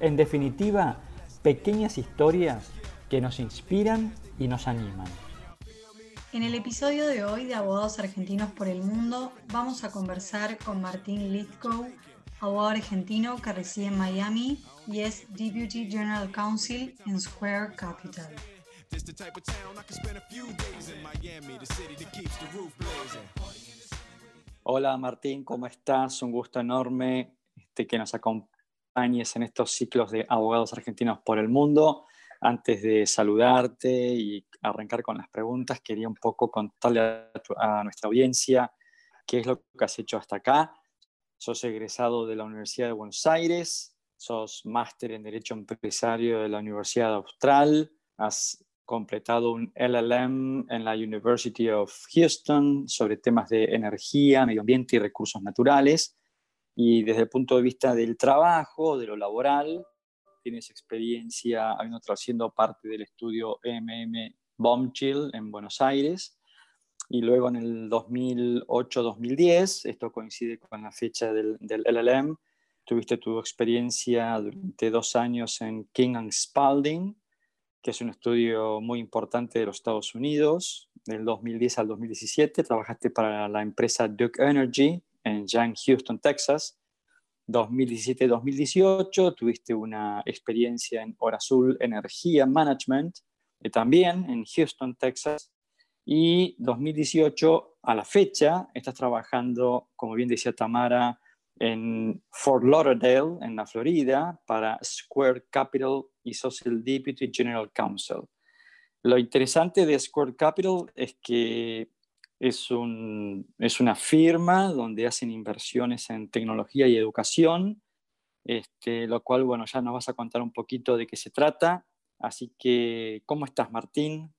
En definitiva, pequeñas historias que nos inspiran y nos animan. En el episodio de hoy de Abogados Argentinos por el Mundo vamos a conversar con Martín Lithgow, abogado argentino que reside en Miami y es Deputy General Counsel en Square Capital. Hola Martín, ¿cómo estás? Un gusto enorme este, que nos acompañes en estos ciclos de abogados argentinos por el mundo. Antes de saludarte y arrancar con las preguntas, quería un poco contarle a, nuestra audiencia qué es lo que has hecho hasta acá. Sos egresado de la Universidad de Buenos Aires, sos máster en Derecho Empresario de la Universidad Austral, has completado un LLM en la University of Houston sobre temas de energía, medio ambiente y recursos naturales. Y desde el punto de vista del trabajo, de lo laboral, tienes experiencia habiendo siendo parte del estudio MM Bombchill en Buenos Aires. Y luego en el 2008-2010, esto coincide con la fecha del, del LLM, tuviste tu experiencia durante dos años en King and Spalding, que es un estudio muy importante de los Estados Unidos, del 2010 al 2017. Trabajaste para la empresa Duke Energy en Young, Houston, Texas. 2017-2018 tuviste una experiencia en Hora Azul Energía Management, eh, también en Houston, Texas. Y 2018 a la fecha estás trabajando, como bien decía Tamara, en Fort Lauderdale, en la Florida, para Square Capital y Social Deputy General Counsel. Lo interesante de Square Capital es que es, un, es una firma donde hacen inversiones en tecnología y educación, este, lo cual, bueno, ya nos vas a contar un poquito de qué se trata. Así que, ¿cómo estás, Martín?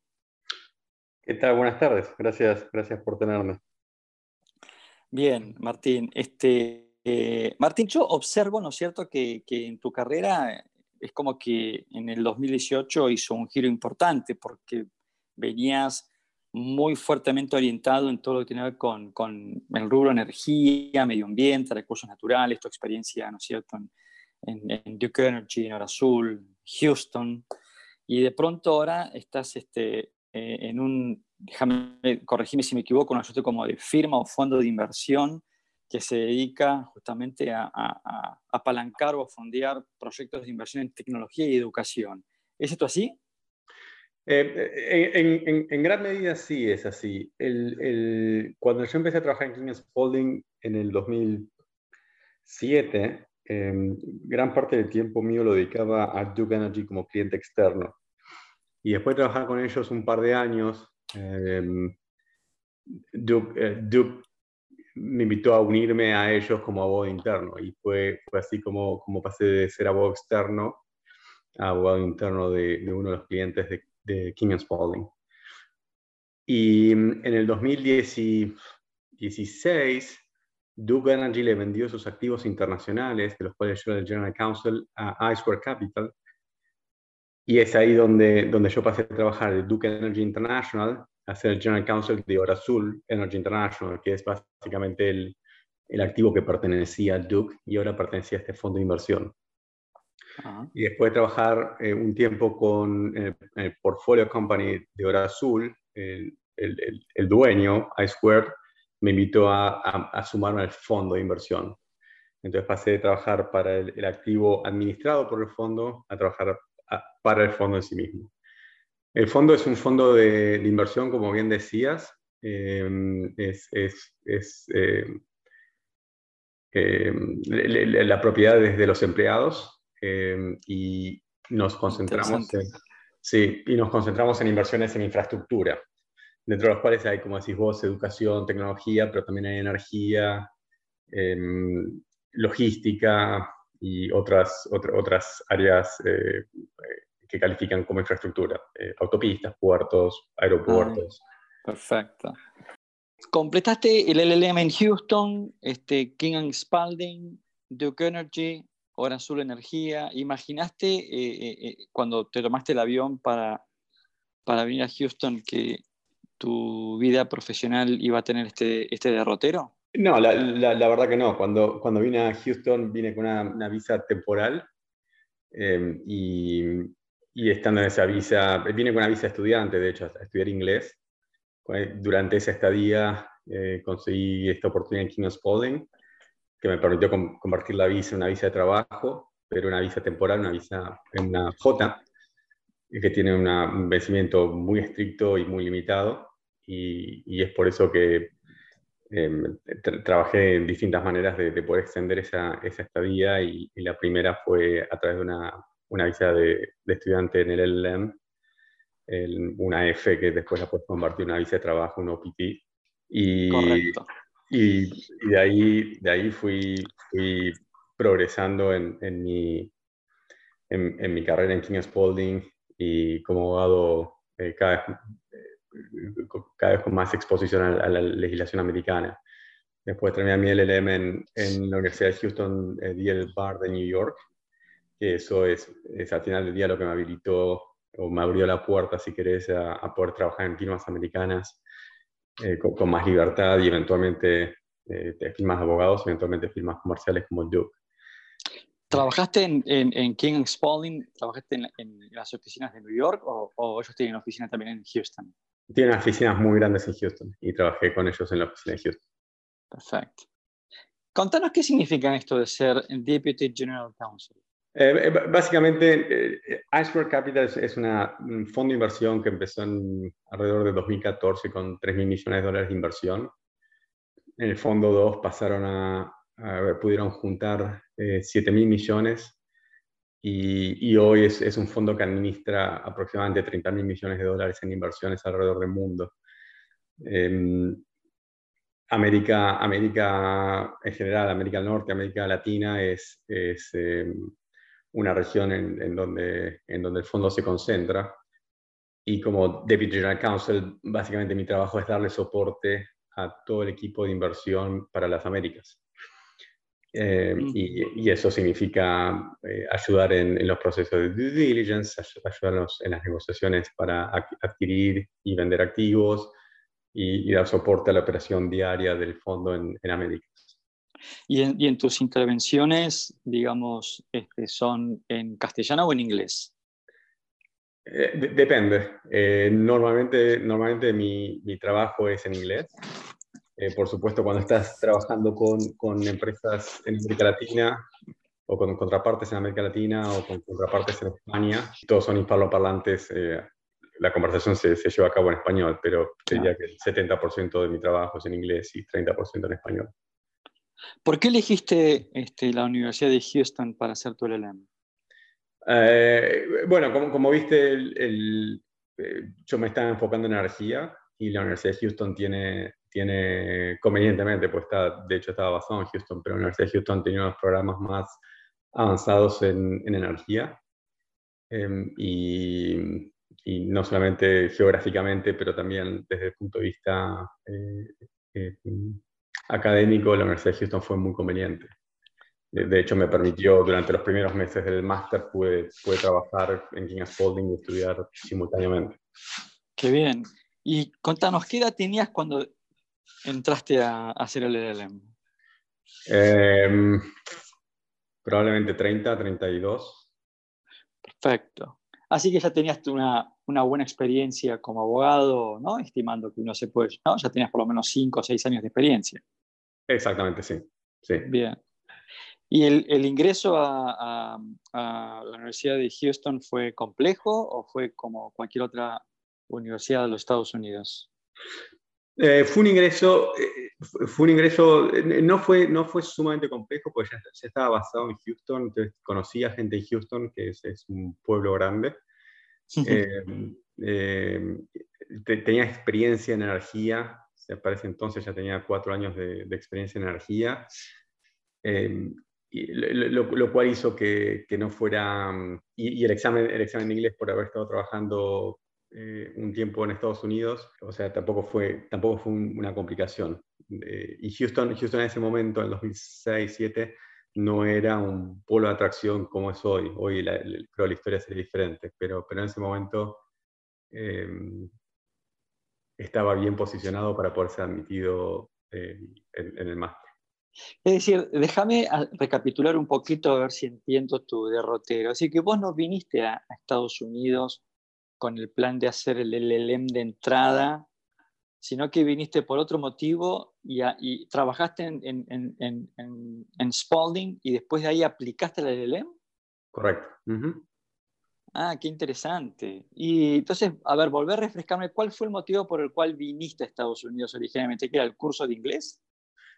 ¿Qué tal? Buenas tardes. Gracias, gracias por tenerme. Bien, Martín. Este, eh, Martín, yo observo, ¿no es cierto?, que, en tu carrera es como que en el 2018 hizo un giro importante porque venías muy fuertemente orientado en todo lo que tiene que ver con, con el rubro energía, medio ambiente, recursos naturales, tu experiencia, ¿no es cierto?, en, Duke Energy, en Hora Azul, Houston, y de pronto ahora estás este, eh, en un, déjame corregirme si me equivoco, una suerte como de firma o fondo de inversión que se dedica justamente a, apalancar o a fondear proyectos de inversión en tecnología y educación. ¿Es esto así? Eh, eh, en, gran medida sí es así. cuando yo empecé a trabajar en King Spalding en el 2007, em, gran parte del tiempo mío lo dedicaba a Duke Energy como cliente externo. Y después de trabajar con ellos un par de años, em, Duke, eh, Duke me invitó a unirme a ellos como abogado interno y fue, fue así como, como pasé de ser abogado externo a abogado interno de, de uno de los clientes de, de King Spalding. Y mm, en el 2016, Duke Energy le vendió sus activos internacionales, de los cuales yo era el General Counsel, a iSquare Capital. Y es ahí donde, donde yo pasé a trabajar de Duke Energy International a ser el General Counsel de Hora Azul Energy International, que es básicamente el, el activo que pertenecía a Duke y ahora pertenecía a este fondo de inversión. Y después de trabajar eh, un tiempo con eh, el, portfolio company de Hora Azul, el, el, el dueño, iSquared, me invitó a, a, sumarme al fondo de inversión. Entonces pasé de trabajar para el, activo administrado por el fondo a trabajar para el fondo en sí mismo. El fondo es un fondo de, inversión, como bien decías. Em, es, es, em, em, la propiedad de los empleados y nos concentramos en, sí, y nos concentramos en inversiones en infraestructura, dentro de las cuales hay, como decís vos, educación, tecnología, pero también hay energía, logística, y otras, otras áreas eh, que califican como infraestructura, autopistas, puertos, aeropuertos. perfecto. Completaste el LLM en Houston, este, King Spalding, Duke Energy, Hora Azul Energía. ¿Imaginaste cuando te tomaste el avión para, para venir a Houston que tu vida profesional iba a tener este, este derrotero? No, la, la, verdad que no. Cuando, cuando vine a Houston vine con una, visa temporal em, y, y, estando en esa visa, vine con una visa estudiante, de hecho, a estudiar inglés. Durante esa estadía eh, conseguí esta oportunidad en King Spalding, que me permitió convertir la visa en una visa de trabajo, pero una visa temporal, una visa en una J, que tiene un vencimiento muy estricto y muy limitado. Y, y es por eso que Em, trabajé en distintas maneras de, poder extender esa, esa estadía y, la primera fue a través de una, una visa de, estudiante en el LLM, una F que después la puedes convertir en una visa de trabajo, un OPT. Y, y, de, ahí, de ahí fui, fui progresando en, en mi, en, mi carrera en King Spalding y como abogado eh, cada vez cada vez con más exposición a, la legislación americana. Después terminé mi LLM en, en la Universidad de Houston, eh, DL Bar de New York, que eso es, es, al final del día lo que me habilitó o me abrió la puerta, si querés, a, poder trabajar en firmas americanas eh, con, más libertad y eventualmente eh, firmas de abogados, eventualmente firmas comerciales como Duke. ¿Trabajaste en, en, King Spalding? ¿Trabajaste en, las oficinas de New York o, o ellos tienen oficina también en Houston? Tiene oficinas muy grandes en Houston y trabajé con ellos en la oficina de Houston. Perfecto. Contanos qué significa esto de ser Deputy General Counsel. Eh, eh, básicamente, eh, Iceberg Capital es, un fondo de inversión que empezó en alrededor de 2014 con 3 mil millones de dólares de inversión. En el fondo 2 pasaron a, pudieron juntar 7 mil millones y, hoy es, un fondo que administra aproximadamente 30 mil millones de dólares en inversiones alrededor del mundo. Em, América, América en general, América del Norte, América Latina es, es em, una región en, en, donde, en donde el fondo se concentra. Y como Deputy General Counsel, básicamente mi trabajo es darle soporte a todo el equipo de inversión para las Américas. Eh, mm. y, eso significa eh, ayudar en, los procesos de due diligence, ayudarnos en las negociaciones para adquirir y vender activos y, dar soporte a la operación diaria del fondo en, en América. ¿Y en, ¿Y en, tus intervenciones, digamos, este, son en castellano o en inglés? Eh, depende. normalmente normalmente mi, mi trabajo es en inglés. Eh, por supuesto, cuando estás trabajando con, con, empresas en América Latina o con contrapartes en América Latina o con contrapartes en España, todos son hispanoparlantes, eh, la conversación se, se, lleva a cabo en español, pero diría que el 70% de mi trabajo es en inglés y 30% en español. ¿Por qué elegiste este, la Universidad de Houston para hacer tu LLM? Eh, bueno, como, como viste, el, yo me estaba enfocando en energía y la Universidad de Houston tiene tiene convenientemente, pues está, de hecho estaba basado en Houston, pero la Universidad de Houston tenía unos programas más avanzados en, en energía. Em, y, y, no solamente geográficamente, pero también desde el punto de vista eh, eh, académico, la Universidad de Houston fue muy conveniente. De, hecho, me permitió, durante los primeros meses del máster, pude, pude trabajar en King Spalding y estudiar simultáneamente. Qué bien. Y contanos, ¿qué edad tenías cuando entraste a, hacer el LLM? Em, probablemente 30, 32. Perfecto. Así que ya tenías una, una, buena experiencia como abogado, ¿no? Estimando que uno se puede, ¿no? Ya tenías por lo menos 5 o 6 años de experiencia. Exactamente, sí. sí. Bien. ¿Y el, el ingreso a, a, la Universidad de Houston fue complejo o fue como cualquier otra universidad de los Estados Unidos? Eh, fue un ingreso, eh, fue un ingreso, eh, no fue, no fue sumamente complejo, porque ya, estaba basado en Houston, entonces conocía gente en Houston, que es, es un pueblo grande. tenía experiencia en energía, se parece entonces ya tenía cuatro años de, experiencia en energía. lo, cual hizo que, no fuera, mm, y, el, examen, el examen de inglés por haber estado trabajando eh, un tiempo en Estados Unidos, o sea, tampoco fue, tampoco fue una complicación. Eh, y Houston, Houston en ese momento, en 2006-2007, no era un polo de atracción como es hoy. Hoy la, creo la historia sería diferente, pero, pero en ese momento em, estaba bien posicionado para poder ser admitido eh, en, el máster. Es decir, déjame recapitular un poquito a ver si entiendo tu derrotero. Así que vos no viniste a, Estados Unidos con el plan de hacer el LLM de entrada, sino que viniste por otro motivo y, trabajaste en, Spalding y después de ahí aplicaste el LLM. Correcto. Ah, qué interesante. Y entonces, a ver, volver a refrescarme, ¿cuál fue el motivo por el cual viniste a Estados Unidos originalmente? ¿Que era el curso de inglés?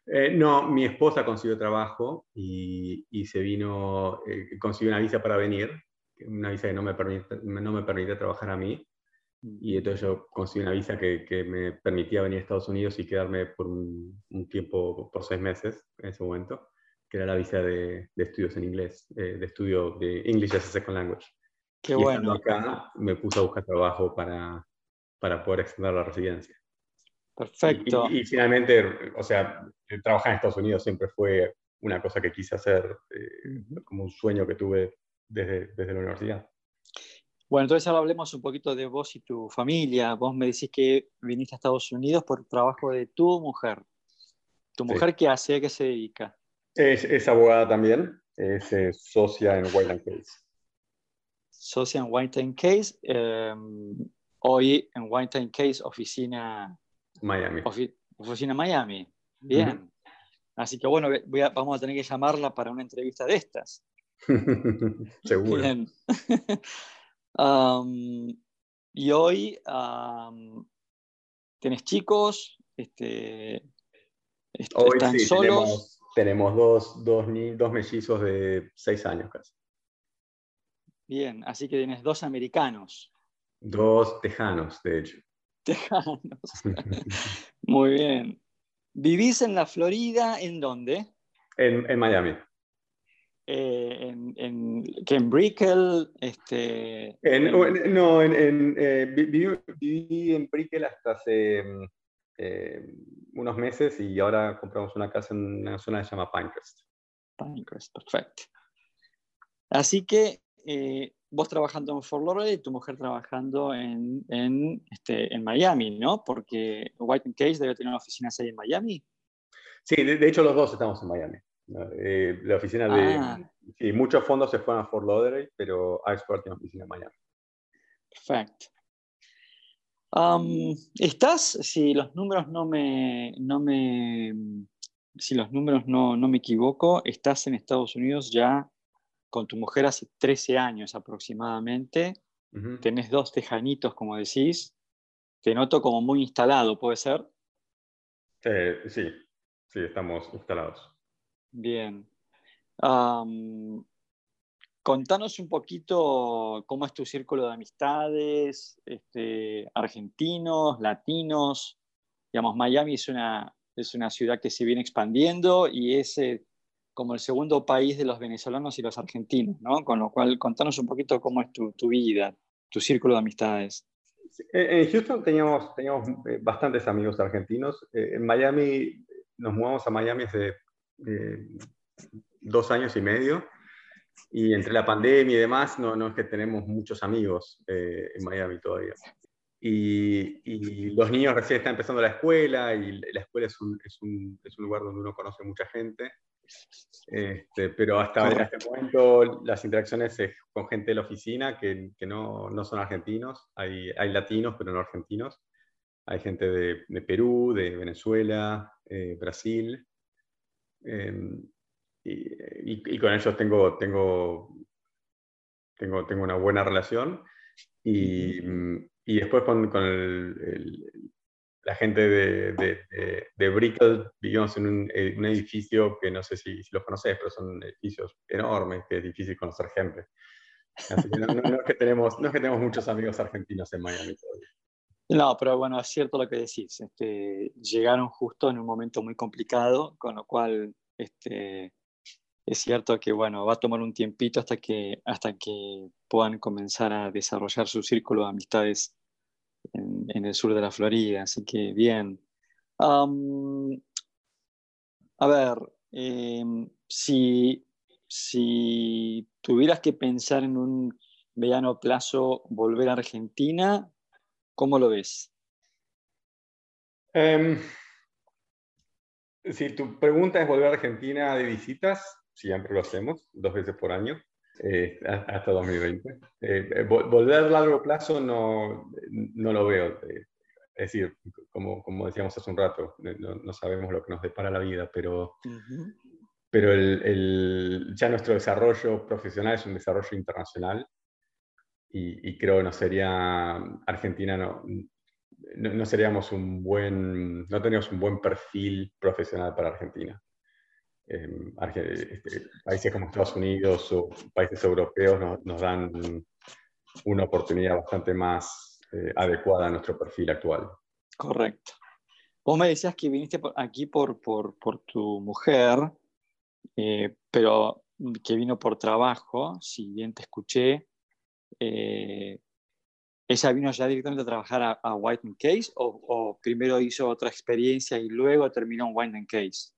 Eh, no, mi esposa consiguió trabajo y, se vino, eh, consiguió una visa para venir, una visa que no me permite, no me permite trabajar a mí. Y entonces yo conseguí una visa que, que me permitía venir a Estados Unidos y quedarme por un, tiempo, por seis meses en ese momento, que era la visa de, de estudios en inglés, eh, de estudio de English as a Second Language. Qué bueno. acá me puse a buscar trabajo para, para poder extender la residencia. Perfecto. Y, finalmente, o sea, trabajar en Estados Unidos siempre fue una cosa que quise hacer, eh, como un sueño que tuve desde, desde la universidad. Bueno, entonces ahora hablemos un poquito de vos y tu familia. Vos me decís que viniste a Estados Unidos por trabajo de tu mujer. ¿Tu mujer qué hace? ¿A qué se dedica? Es, es abogada también, es eh, socia en White Case. Socia en White Case. Em, hoy en White Case, oficina Miami. oficina Miami. Bien. Así que bueno, vamos a tener que llamarla para una entrevista de estas. Seguro. Bien. y hoy tienes chicos, este, hoy están solos. Tenemos, dos, dos, dos mellizos de seis años casi. Bien, así que tienes dos americanos. Dos tejanos, de hecho. Tejanos. Muy bien. ¿Vivís en la Florida? ¿En dónde? En, Miami. Eh, en, en, que en Brickell, este, no, en, eh, viví, en Brickell hasta hace eh, unos meses y ahora compramos una casa en una zona que se llama Pinecrest. Pinecrest, perfecto. Así que vos trabajando en Fort Lauderdale y tu mujer trabajando en, en, este, en Miami, ¿no? Porque White Case debe tener oficinas ahí en Miami. Sí, de, hecho los dos estamos en Miami. Eh, la oficina de... Ah. Sí, muchos fondos se fueron a Fort Lauderdale, pero iSport tiene oficina en Miami. Perfecto. Um, ¿Estás, si los números no me, no me, si los números no, no me equivoco, estás en Estados Unidos ya con tu mujer hace 13 años aproximadamente, tenés dos tejanitos, como decís, te noto como muy instalado, ¿puede ser? Eh, sí, sí, estamos instalados. Bien. contanos un poquito cómo es tu círculo de amistades, este, argentinos, latinos. Digamos, Miami es una, es una ciudad que se viene expandiendo y ese como el segundo país de los venezolanos y los argentinos, ¿no? Con lo cual, contanos un poquito cómo es tu, vida, tu círculo de amistades. En Houston teníamos, teníamos eh, bastantes amigos argentinos. Eh, en Miami, nos mudamos a Miami hace dos años y medio. Y entre la pandemia y demás, no, no es que tenemos muchos amigos eh, en Miami todavía. Y, y, los niños recién están empezando la escuela y la escuela es un, es un, es un lugar donde uno conoce mucha gente. Este, pero hasta ahora, este momento las interacciones es con gente de la oficina que, que no, no, son argentinos, hay, hay, latinos pero no argentinos, hay gente de, de Perú, de Venezuela, eh, Brasil, em, y, y, con ellos tengo, tengo, tengo, tengo una buena relación. Y, y después con, con el, la gente de, de, de, Brickell vivimos en un, eh, un, edificio que no sé si, si los conoces, pero son edificios enormes, que es difícil conocer gente. Así que no, no, es que tenemos, no es que tenemos muchos amigos argentinos en Miami todavía. No, pero bueno, es cierto lo que decís. Este, llegaron justo en un momento muy complicado, con lo cual este, es cierto que bueno, va a tomar un tiempito hasta que, hasta que puedan comenzar a desarrollar su círculo de amistades en, el sur de la Florida, así que bien. a ver, em, si, si tuvieras que pensar en un mediano plazo volver a Argentina, ¿cómo lo ves? Em, si tu pregunta es volver a Argentina de visitas, siempre lo hacemos, dos veces por año, eh, hasta 2020. Eh, eh, volver a largo plazo no, no lo veo. es decir, como, como, decíamos hace un rato, no, sabemos lo que nos depara la vida, pero, pero el, el, ya nuestro desarrollo profesional es un desarrollo internacional y, y creo que no sería, Argentina no, no, seríamos un buen, no teníamos un buen perfil profesional para Argentina. Em, este, países como Estados Unidos o países europeos nos, dan una oportunidad bastante más eh, adecuada a nuestro perfil actual. Correcto. Vos me decías que viniste aquí por, por, por tu mujer, eh, pero que vino por trabajo, si bien te escuché. Eh, ¿Ella vino ya directamente a trabajar a, a White Case o, o, primero hizo otra experiencia y luego terminó en White Case?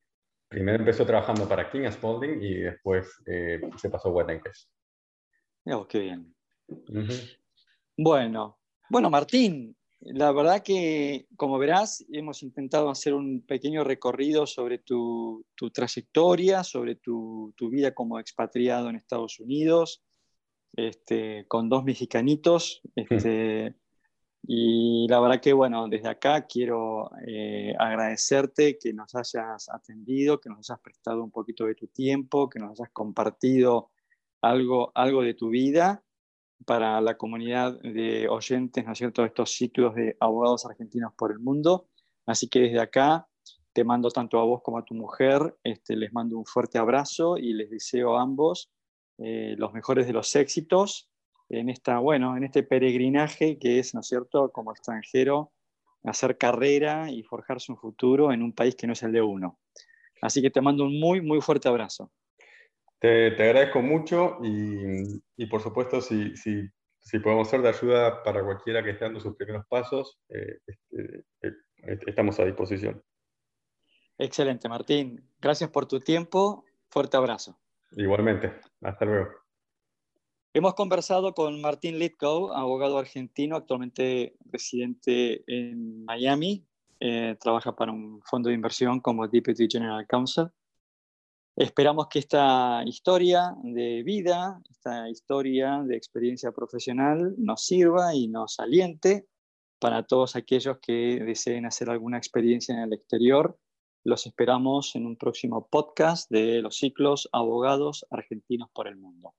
Primero empezó trabajando para King Spalding y después eh, se pasó a White Case. Oh, qué bien. Bueno, bueno, Martín, la verdad que, como verás, hemos intentado hacer un pequeño recorrido sobre tu, tu trayectoria, sobre tu, tu, vida como expatriado en Estados Unidos, este, con dos mexicanitos. Este, y la verdad que, bueno, desde acá quiero eh, agradecerte que nos hayas atendido, que nos hayas prestado un poquito de tu tiempo, que nos hayas compartido algo, algo de tu vida para la comunidad de oyentes, ¿no es cierto?, de estos ciclos de abogados argentinos por el mundo. Así que desde acá te mando tanto a vos como a tu mujer, este, les mando un fuerte abrazo y les deseo a ambos eh, los mejores de los éxitos en, esta, bueno, en este peregrinaje que es, ¿no es cierto?, como extranjero, hacer carrera y forjarse un futuro en un país que no es el de uno. Así que te mando un muy, muy fuerte abrazo. Te, te agradezco mucho y, y por supuesto, si, si, si, podemos ser de ayuda para cualquiera que esté dando sus primeros pasos, eh, este, eh, estamos a disposición. Excelente, Martín. Gracias por tu tiempo. Fuerte abrazo. Igualmente. Hasta luego. Hemos conversado con Martín Litkow, abogado argentino, actualmente residente en Miami. Eh, trabaja para un fondo de inversión como Deputy General Counsel. Esperamos que esta historia de vida, esta historia de experiencia profesional nos sirva y nos aliente para todos aquellos que deseen hacer alguna experiencia en el exterior los esperamos en un próximo podcast de los ciclos Abogados Argentinos por el Mundo.